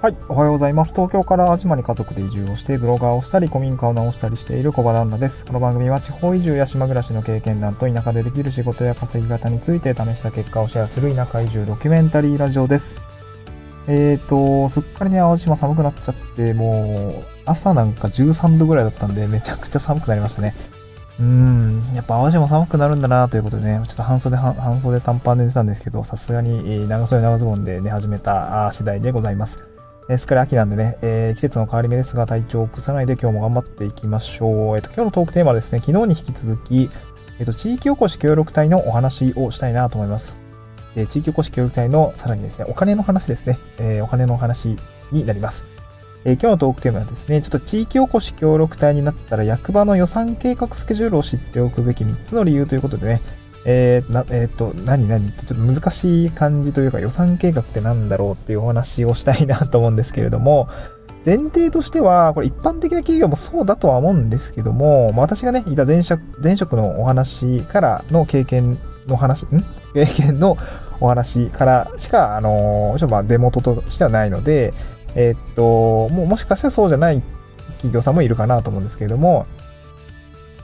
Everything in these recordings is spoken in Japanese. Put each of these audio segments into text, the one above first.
はい。おはようございます。東京から淡島に家族で移住をして、ブロガーをしたり、古民家を直したりしている小場旦那です。この番組は地方移住や島暮らしの経験談と田舎でできる仕事や稼ぎ方について試した結果をシェアする田舎移住ドキュメンタリーラジオです。えーと、すっかりね、淡路島寒くなっちゃって、もう、朝なんか13度ぐらいだったんで、めちゃくちゃ寒くなりましたね。うーん、やっぱ淡路島寒くなるんだなということでね、ちょっと半袖、半袖短パンで寝てたんですけど、さすがに長袖長ズボンで寝始めた次第でございます。えー、すっかり秋なんでね、えー、季節の変わり目ですが、体調を崩さないで今日も頑張っていきましょう。えっ、ー、と、今日のトークテーマはですね、昨日に引き続き、えっ、と、地域おこし協力隊のお話をしたいなと思います。え地域おこし協力隊のさらにですね、お金の話ですね、えお金のお話になります。え今日のトークテーマはですね、ちょっと地域おこし協力隊になったら役場の予算計画スケジュールを知っておくべき3つの理由ということでね、えー、な、えっ、ー、と、何何？ってちょっと難しい感じというか予算計画って何だろうっていうお話をしたいなと思うんですけれども、前提としては、これ一般的な企業もそうだとは思うんですけども、ま、私がね、いた前職、前職のお話からの経験の話、ん？経験のお話からしか、あのー、ちょっとまあ、デモとしてはないので、え、っと、もうもしかしたらそうじゃない企業さんもいるかなと思うんですけれども、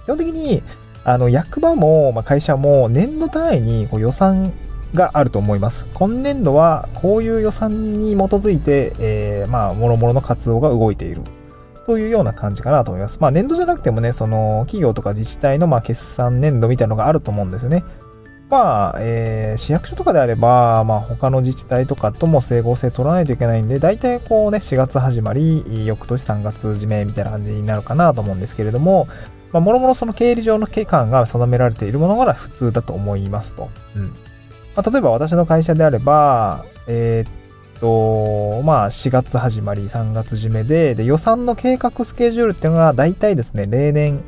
基本的に、あの、役場も、ま、会社も年度単位にこう予算があると思います。今年度はこういう予算に基づいて、えー、まあ、諸々の活動が動いている。というような感じかなと思います。まあ、年度じゃなくてもね、その、企業とか自治体の、ま、決算年度みたいなのがあると思うんですよね。まあ、えー、市役所とかであれば、まあ、他の自治体とかとも整合性取らないといけないんで、大体こうね、4月始まり、翌年3月締めみたいな感じになるかなと思うんですけれども、まあ、もろもろその経理上の期間が定められているものが普通だと思いますと。うん。まあ、例えば私の会社であれば、えー、っと、まあ、4月始まり、3月締めで、で、予算の計画スケジュールっていうのが大体ですね、例年、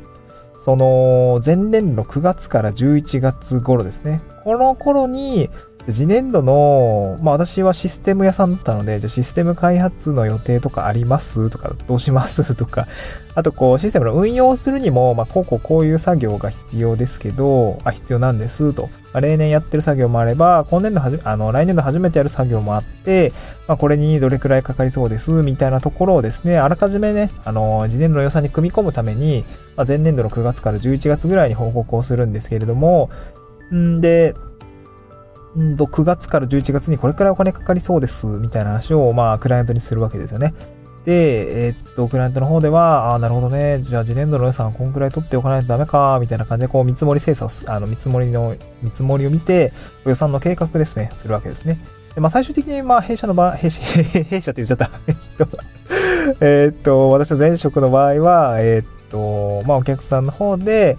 その、前年度9月から11月頃ですね。この頃に、次年度の、まあ私はシステム屋さんだったので、じゃシステム開発の予定とかあります？とか、どうします？とか、あとこうシステムの運用するにも、まあこうこうこういう作業が必要ですけど、あ、必要なんです？と。まあ、例年やってる作業もあれば、今年度はじ、あの、来年度初めてやる作業もあって、まあこれにどれくらいかかりそうです、みたいなところをですね、あらかじめね、あの、次年度の予算に組み込むために、まあ、前年度の9月から11月ぐらいに報告をするんですけれども、んで、んと、9月から11月にこれくらいお金かかりそうです、みたいな話を、まあ、クライアントにするわけですよね。で、えー、っと、クライアントの方では、ああ、なるほどね。じゃあ、次年度の予算こんくらい取っておかないとダメか、みたいな感じで、こう、見積もり精査を、あの、見積もりの、見積もりを見て、予算の計画ですね、するわけですね。で、まあ、最終的に、まあ、弊社の場合、弊社、弊社って言っちゃった。えっと、私の前職の場合は、えー、っと、まあ、お客さんの方で、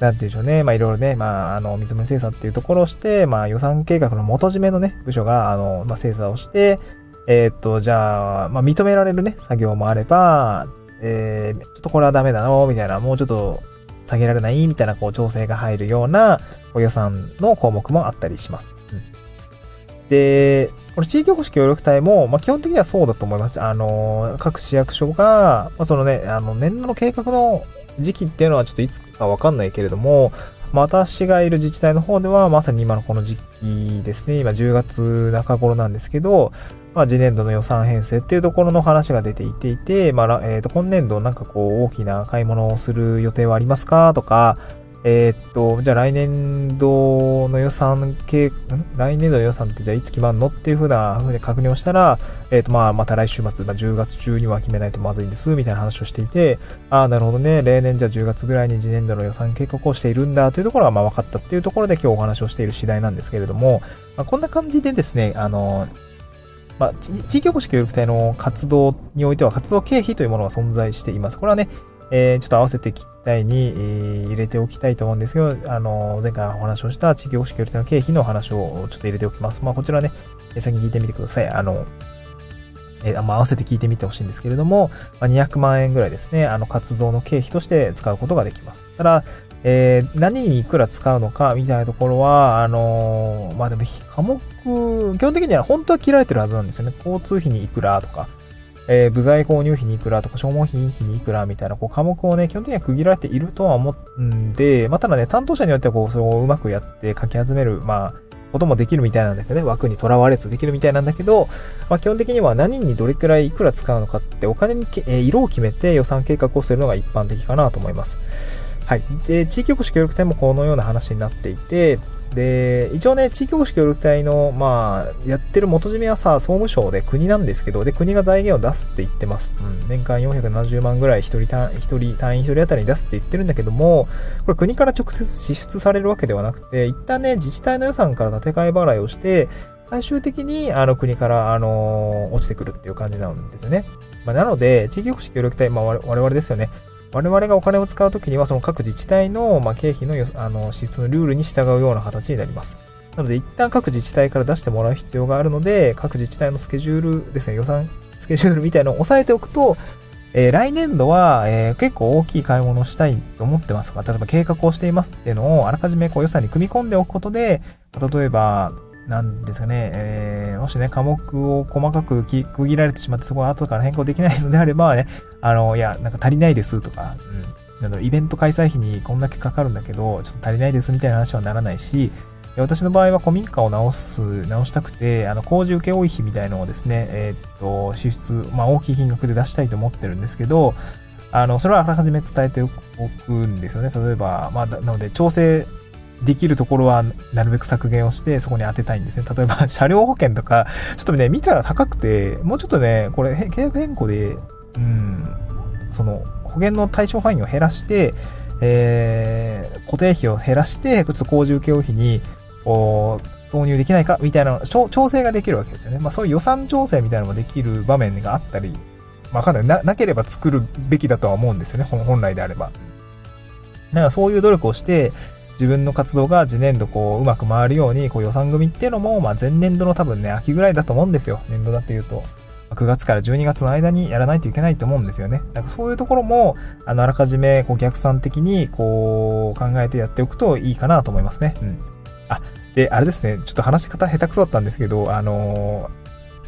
なんていうんでしょうね。まあいろいろね、まああの、見積もり精査っていうところをして、まあ予算計画の元締めのね、部署が、あの、まあ精査をして、えー、っと、じゃあ、まあ認められるね、作業もあれば、えー、ちょっとこれはダメだの、みたいな、もうちょっと下げられないみたいな、こう、調整が入るような、こう予算の項目もあったりします。うん、で、これ地域おこし協力隊も、まあ、基本的にはそうだと思います。あの、各市役所が、まあ、そのね、あの、年度の計画の時期っていうのはちょっといつかわかんないけれども、私がいる自治体の方では、まさに今のこの時期ですね、今10月中頃なんですけど、まあ、次年度の予算編成っていうところの話が出ていていて、まあ、えっ、ー、と、今年度なんかこう、大きな買い物をする予定はありますかとか、えー、っと、じゃあ来年度の予算計、来年度の予算ってじゃあいつ決まるのっていうふうなふうに確認をしたら、えー、っと、まあ、また来週末、まあ、10月中には決めないとまずいんです、みたいな話をしていて、ああ、なるほどね、例年じゃあ10月ぐらいに次年度の予算計画をしているんだというところがまあ分かったっていうところで今日お話をしている次第なんですけれども、まあ、こんな感じでですね、あの、まあ、地域おこし協力隊の活動においては活動経費というものが存在しています。これはね、えー、ちょっと合わせて聞きたいに、えー、入れておきたいと思うんですけど、あの、前回お話をした地域保守協力の経費の話をちょっと入れておきます。まあ、こちらねえ、先に聞いてみてください。あの、えー、まあ、合わせて聞いてみてほしいんですけれども、まあ、200万円ぐらいですね、あの、活動の経費として使うことができます。ただ、えー、何にいくら使うのかみたいなところは、あのー、まあでも、科目、基本的には本当は切られてるはずなんですよね。交通費にいくらとか、えー、部材購入費にいくらとか、消耗品費にいくらみたいな、こう、科目をね、基本的には区切られているとは思うんで、まあ、ただね、担当者によっては、こう、それをうまくやって書き集める、まあ、こともできるみたいなんだけどね、枠にとらわれずできるみたいなんだけど、まあ、基本的には何にどれくらいいくら使うのかってお金に、えー、色を決めて予算計画をするのが一般的かなと思います。はい。で、地域おこし協力隊もこのような話になっていて、で、一応ね、地域おこし協力隊の、まあ、やってる元締めはさ、総務省で国なんですけど、で、国が財源を出すって言ってます。うん。年間470万ぐらい一人単一人、単位一人当たりに出すって言ってるんだけども、これ国から直接支出されるわけではなくて、一旦ね、自治体の予算から建て替え払いをして、最終的に、あの、国から、あのー、落ちてくるっていう感じなんですよね。まあ、なので、地域おこし協力隊、まあ、我々ですよね。我々がお金を使うときには、その各自治体の、まあ、経費のあの支出のルールに従うような形になります。なので、一旦各自治体から出してもらう必要があるので、各自治体のスケジュールですね、予算スケジュールみたいなのを押さえておくと、えー、来年度は、えー、結構大きい買い物をしたいと思ってますが、例えば計画をしていますっていうのをあらかじめこう予算に組み込んでおくことで、例えば、なんですかね、えー、もしね、科目を細かく区切られてしまって、そこは後から変更できないのであればね、あの、いや、なんか足りないですとか、うん。あの、イベント開催費にこんだけかかるんだけど、ちょっと足りないですみたいな話はならないし、私の場合は古民家を直す、直したくて、あの、工事請負費みたいのをですね、えー、っと、支出、まあ、大きい金額で出したいと思ってるんですけど、あの、それはあらかじめ伝えておくんですよね。例えば、まあ、なので、調整できるところはなるべく削減をしてそこに当てたいんですよ。例えば車両保険とか、ちょっとね、見たら高くて、もうちょっとね、これ契約変更で、うん、その保険の対象範囲を減らして、えー、固定費を減らして、ちょっと工事請負費に、投入できないかみたいな調整ができるわけですよね。まあそういう予算調整みたいなのもできる場面があったり、まあかなりなければ作るべきだとは思うんですよね。本来であれば。だからそういう努力をして、自分の活動が次年度こう、うまく回るように、こう予算組っていうのも、まあ前年度の多分ね、秋ぐらいだと思うんですよ。年度だというと。9月から12月の間にやらないといけないと思うんですよね。だからそういうところも、あの、あらかじめ、こう、逆算的に、こう、考えてやっておくといいかなと思いますね。うん。あ、で、あれですね、ちょっと話し方下手くそだったんですけど、あのー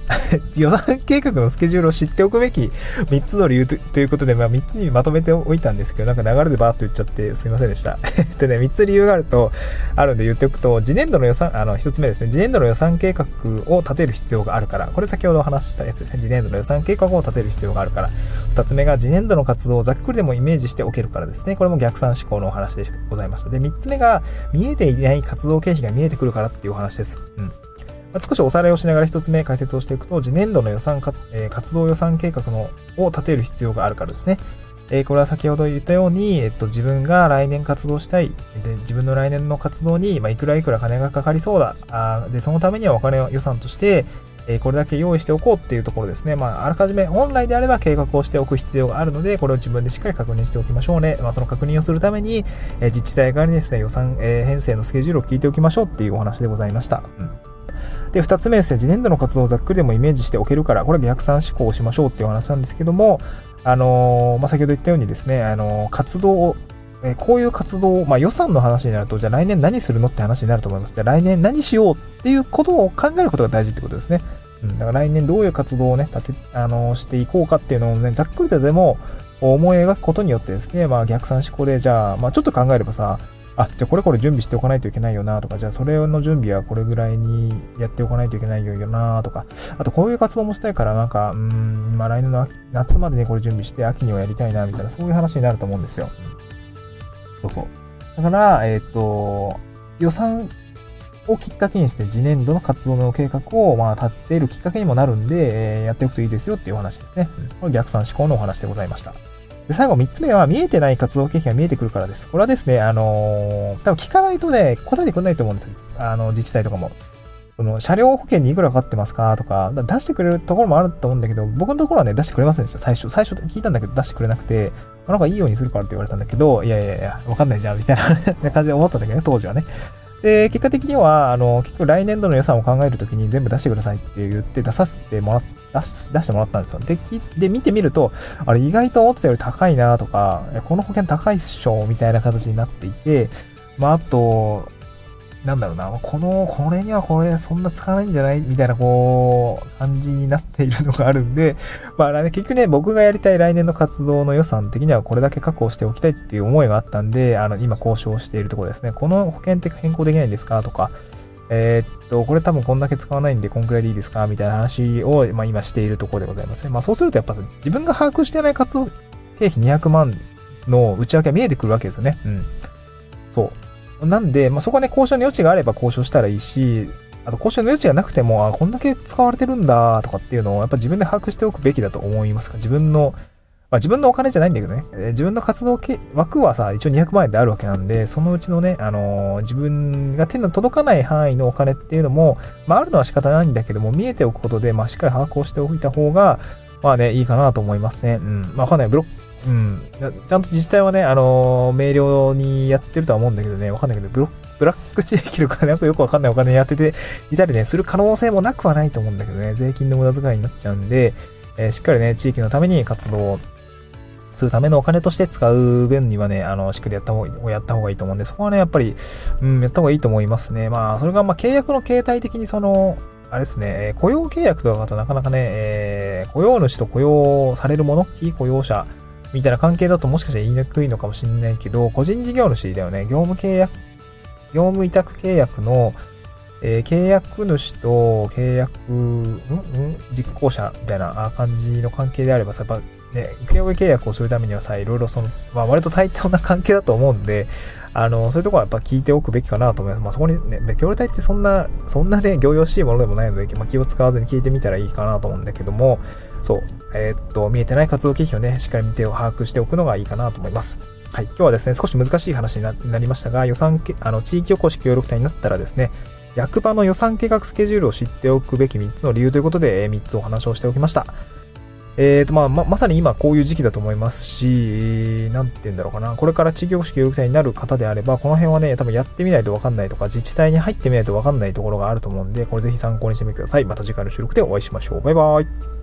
予算計画のスケジュールを知っておくべき3つの理由ということで、まあ3つにまとめておいたんですけど、なんか流れでバーっと言っちゃってすいませんでした。でね、3つ理由があると、あるんで言っておくと、次年度の予算、あの、1つ目ですね、次年度の予算計画を立てる必要があるから、これ先ほどお話ししたやつですね、次年度の予算計画を立てる必要があるから、2つ目が次年度の活動をざっくりでもイメージしておけるからですね、これも逆算思考のお話でございました。で、3つ目が、見えていない活動経費が見えてくるからっていうお話です。うん。ま少しおさらいをしながら一つ目解説をしていくと、次年度の予算か、え、活動予算計画のを立てる必要があるからですね。え、これは先ほど言ったように、えっと、自分が来年活動したい。で、自分の来年の活動に、ま、いくらいくら金がかかりそうだ。あで、そのためにはお金を予算として、え、これだけ用意しておこうっていうところですね。まあ、あらかじめ本来であれば計画をしておく必要があるので、これを自分でしっかり確認しておきましょうね。まあ、その確認をするために、え、自治体側にですね、予算、え、編成のスケジュールを聞いておきましょうっていうお話でございました。うんで、二つ目ですね、次年度の活動をざっくりでもイメージしておけるから、これ逆算思考をしましょうっていう話なんですけども、あのー、まあ、先ほど言ったようにですね、あのー、活動をえこういう活動を、まあ、予算の話になると、じゃあ来年何するのって話になると思います。じゃあ来年何しようっていうことを考えることが大事ってことですね。うん、だから来年どういう活動をね、立て、あの、していこうかっていうのをね、ざっくりとでも思い描くことによってですね、まあ逆算思考で、じゃあ、まあちょっと考えればさ、あ、じゃあこれこれ準備しておかないといけないよなとか、じゃあそれの準備はこれぐらいにやっておかないといけないよなとか、あとこういう活動もしたいから、なんか、うん、まあ来年の夏までにこれ準備して秋にはやりたいなみたいな、そういう話になると思うんですよ。そうそう。だから、えっ、ー、と、予算をきっかけにして次年度の活動の計画を、まあ、立っているきっかけにもなるんで、えー、やっておくといいですよっていうお話ですね。うん、これ逆算思考のお話でございました。で、最後3つ目は見えてない活動経費が見えてくるからです。これはですね、あのー、多分聞かないとね、答えてくれないと思うんですよ。あの、自治体とかも。その、車両保険にいくらかかってますか？とか、出してくれるところもあると思うんだけど、僕のところはね、出してくれませんでした。最初、最初聞いたんだけど出してくれなくて、なんかいいようにするからって言われたんだけど、いやいやいや、わかんないじゃん、みたいな感じで思ったんだけどね、当時はね。で、結果的には、あの、結局来年度の予算を考えるときに全部出してくださいって言って出させてもらって出し出してもらったんですよ。で、で見てみると、あれ意外と思ってたより高いなとか、この保険高いっしょみたいな形になっていて、まあ、あと、なんだろうな、この、これにはこれそんな使わないんじゃないみたいな、こう、感じになっているのがあるんで、まあ、結局ね、僕がやりたい来年の活動の予算的にはこれだけ確保しておきたいっていう思いがあったんで、あの、今交渉しているところですね。この保険って変更できないんですかとか、えー、っと、これ多分こんだけ使わないんで、こんくらいでいいですか？みたいな話を、まあ、今しているところでございますね。まあ、そうするとやっぱ自分が把握してない活動経費200万の内訳が見えてくるわけですよね。うん。そう。なんで、まあ、そこはね、交渉の余地があれば交渉したらいいし、あと、交渉の余地がなくても、あ、こんだけ使われてるんだとかっていうのを、やっぱ自分で把握しておくべきだと思いますか？自分の、まあ、自分のお金じゃないんだけどね、えー、自分の活動枠はさ、一応200万円であるわけなんで、そのうちのね、あのー、自分が手の届かない範囲のお金っていうのも、まあ、あるのは仕方ないんだけども、見えておくことで、まあ、しっかり把握をしておいた方が、まあね、いいかなと思いますね。うん。まあ、わかんない。ブロックうん。ちゃんと自治体はね、あのー、明瞭にやってるとは思うんだけどね、わかんないけど、ブロックブラック地域の金、よくわかんないお金やってていたりね、する可能性もなくはないと思うんだけどね、税金の無駄遣いになっちゃうんで、えー、しっかりね、地域のために活動をするためのお金として使う分にはね、あの、しっかりやった方がやった方がいいと思うんで、そこはね、やっぱり、うん、やった方がいいと思いますね。まあ、それが、まあ、契約の形態的にその、あれですね、雇用契約とかだとなかなかね、えー、雇用主と雇用されるもの、非雇用者みたいな関係だともしかしたら言いにくいのかもしれないけど、個人事業主だよね。業務契約、業務委託契約の、えー、契約主と契約、んうん実行者みたいな感じの関係であればさ、やっぱね、請負契約をするためにはさ、いろいろその、まあ割と対等な関係だと思うんで、あの、そういうとこはやっぱ聞いておくべきかなと思います。まあそこにね、協力隊ってそんな、そんなね、行々しいものでもないので、まあ気を使わずに聞いてみたらいいかなと思うんだけども、そう、えー、っと、見えてない活動経費をね、しっかり見て把握しておくのがいいかなと思います。はい。今日はですね、少し難しい話になりましたが、予算、あの、地域おこし協力隊になったらですね、役場の予算計画スケジュールを知っておくべき3つの理由ということで、3つお話をしておきました。えーとまあ、ま、まさに今こういう時期だと思いますし、何て言うんだろうかな。これから地域保守協力隊になる方であれば、この辺はね、多分やってみないとわかんないとか、自治体に入ってみないとわかんないところがあると思うんで、これぜひ参考にしてみてください。また次回の収録でお会いしましょう。バイバイ。